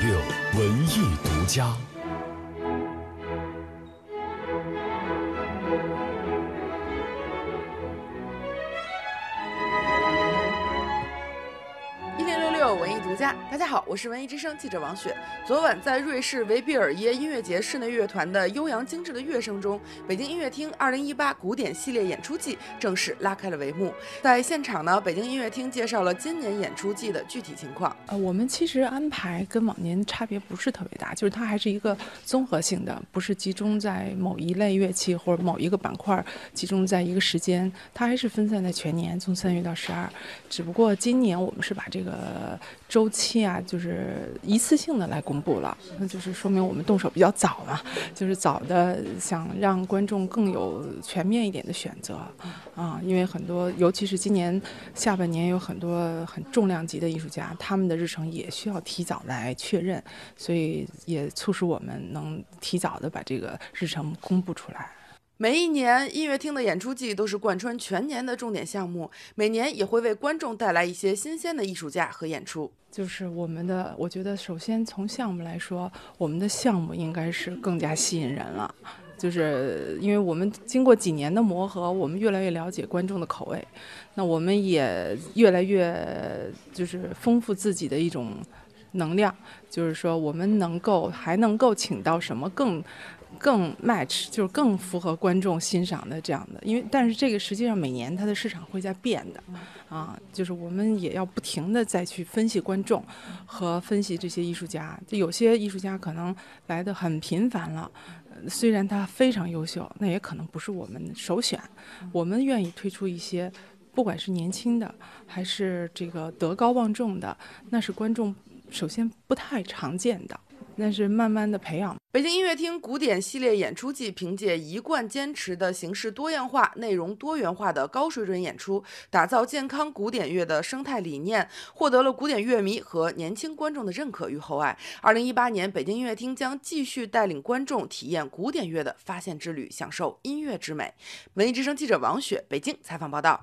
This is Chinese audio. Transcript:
六文艺独家。大家好，我是文艺之声记者王雪。昨晚在瑞士维比尔耶音乐节室内乐团的悠扬精致的乐声中，北京音乐厅2018古典系列演出季正式拉开了帷幕。在现场呢，北京音乐厅介绍了今年演出季的具体情况。呃，我们其实安排跟往年差别不是特别大，就是它还是一个综合性的，不是集中在某一类乐器或者某一个板块，集中在一个时间，它还是分散在全年，从三月到十二。只不过今年我们是把这个。周期啊，就是一次性的来公布了，那就是说明我们动手比较早嘛，就是早的想让观众更有全面一点的选择啊，因为很多，尤其是今年下半年有很多很重量级的艺术家，他们的日程也需要提早来确认，所以也促使我们能提早的把这个日程公布出来。每一年音乐厅的演出季都是贯穿全年的重点项目，每年也会为观众带来一些新鲜的艺术家和演出。就是我们的，我觉得首先从项目来说，我们的项目应该是更加吸引人了。就是因为我们经过几年的磨合，我们越来越了解观众的口味，那我们也越来越就是丰富自己的一种能量。就是说，我们能够还能够请到什么更。更 match 就是更符合观众欣赏的这样的，因为但是这个实际上每年它的市场会在变的，啊，就是我们也要不停的再去分析观众和分析这些艺术家，就有些艺术家可能来的很频繁了，虽然他非常优秀，那也可能不是我们首选，我们愿意推出一些，不管是年轻的还是这个德高望重的，那是观众首先不太常见的。那是慢慢的培养。北京音乐厅古典系列演出季凭借一贯坚持的形式多样化、内容多元化的高水准演出，打造健康古典乐的生态理念，获得了古典乐迷和年轻观众的认可与厚爱。二零一八年，北京音乐厅将继续带领观众体验古典乐的发现之旅，享受音乐之美。文艺之声记者王雪北京采访报道。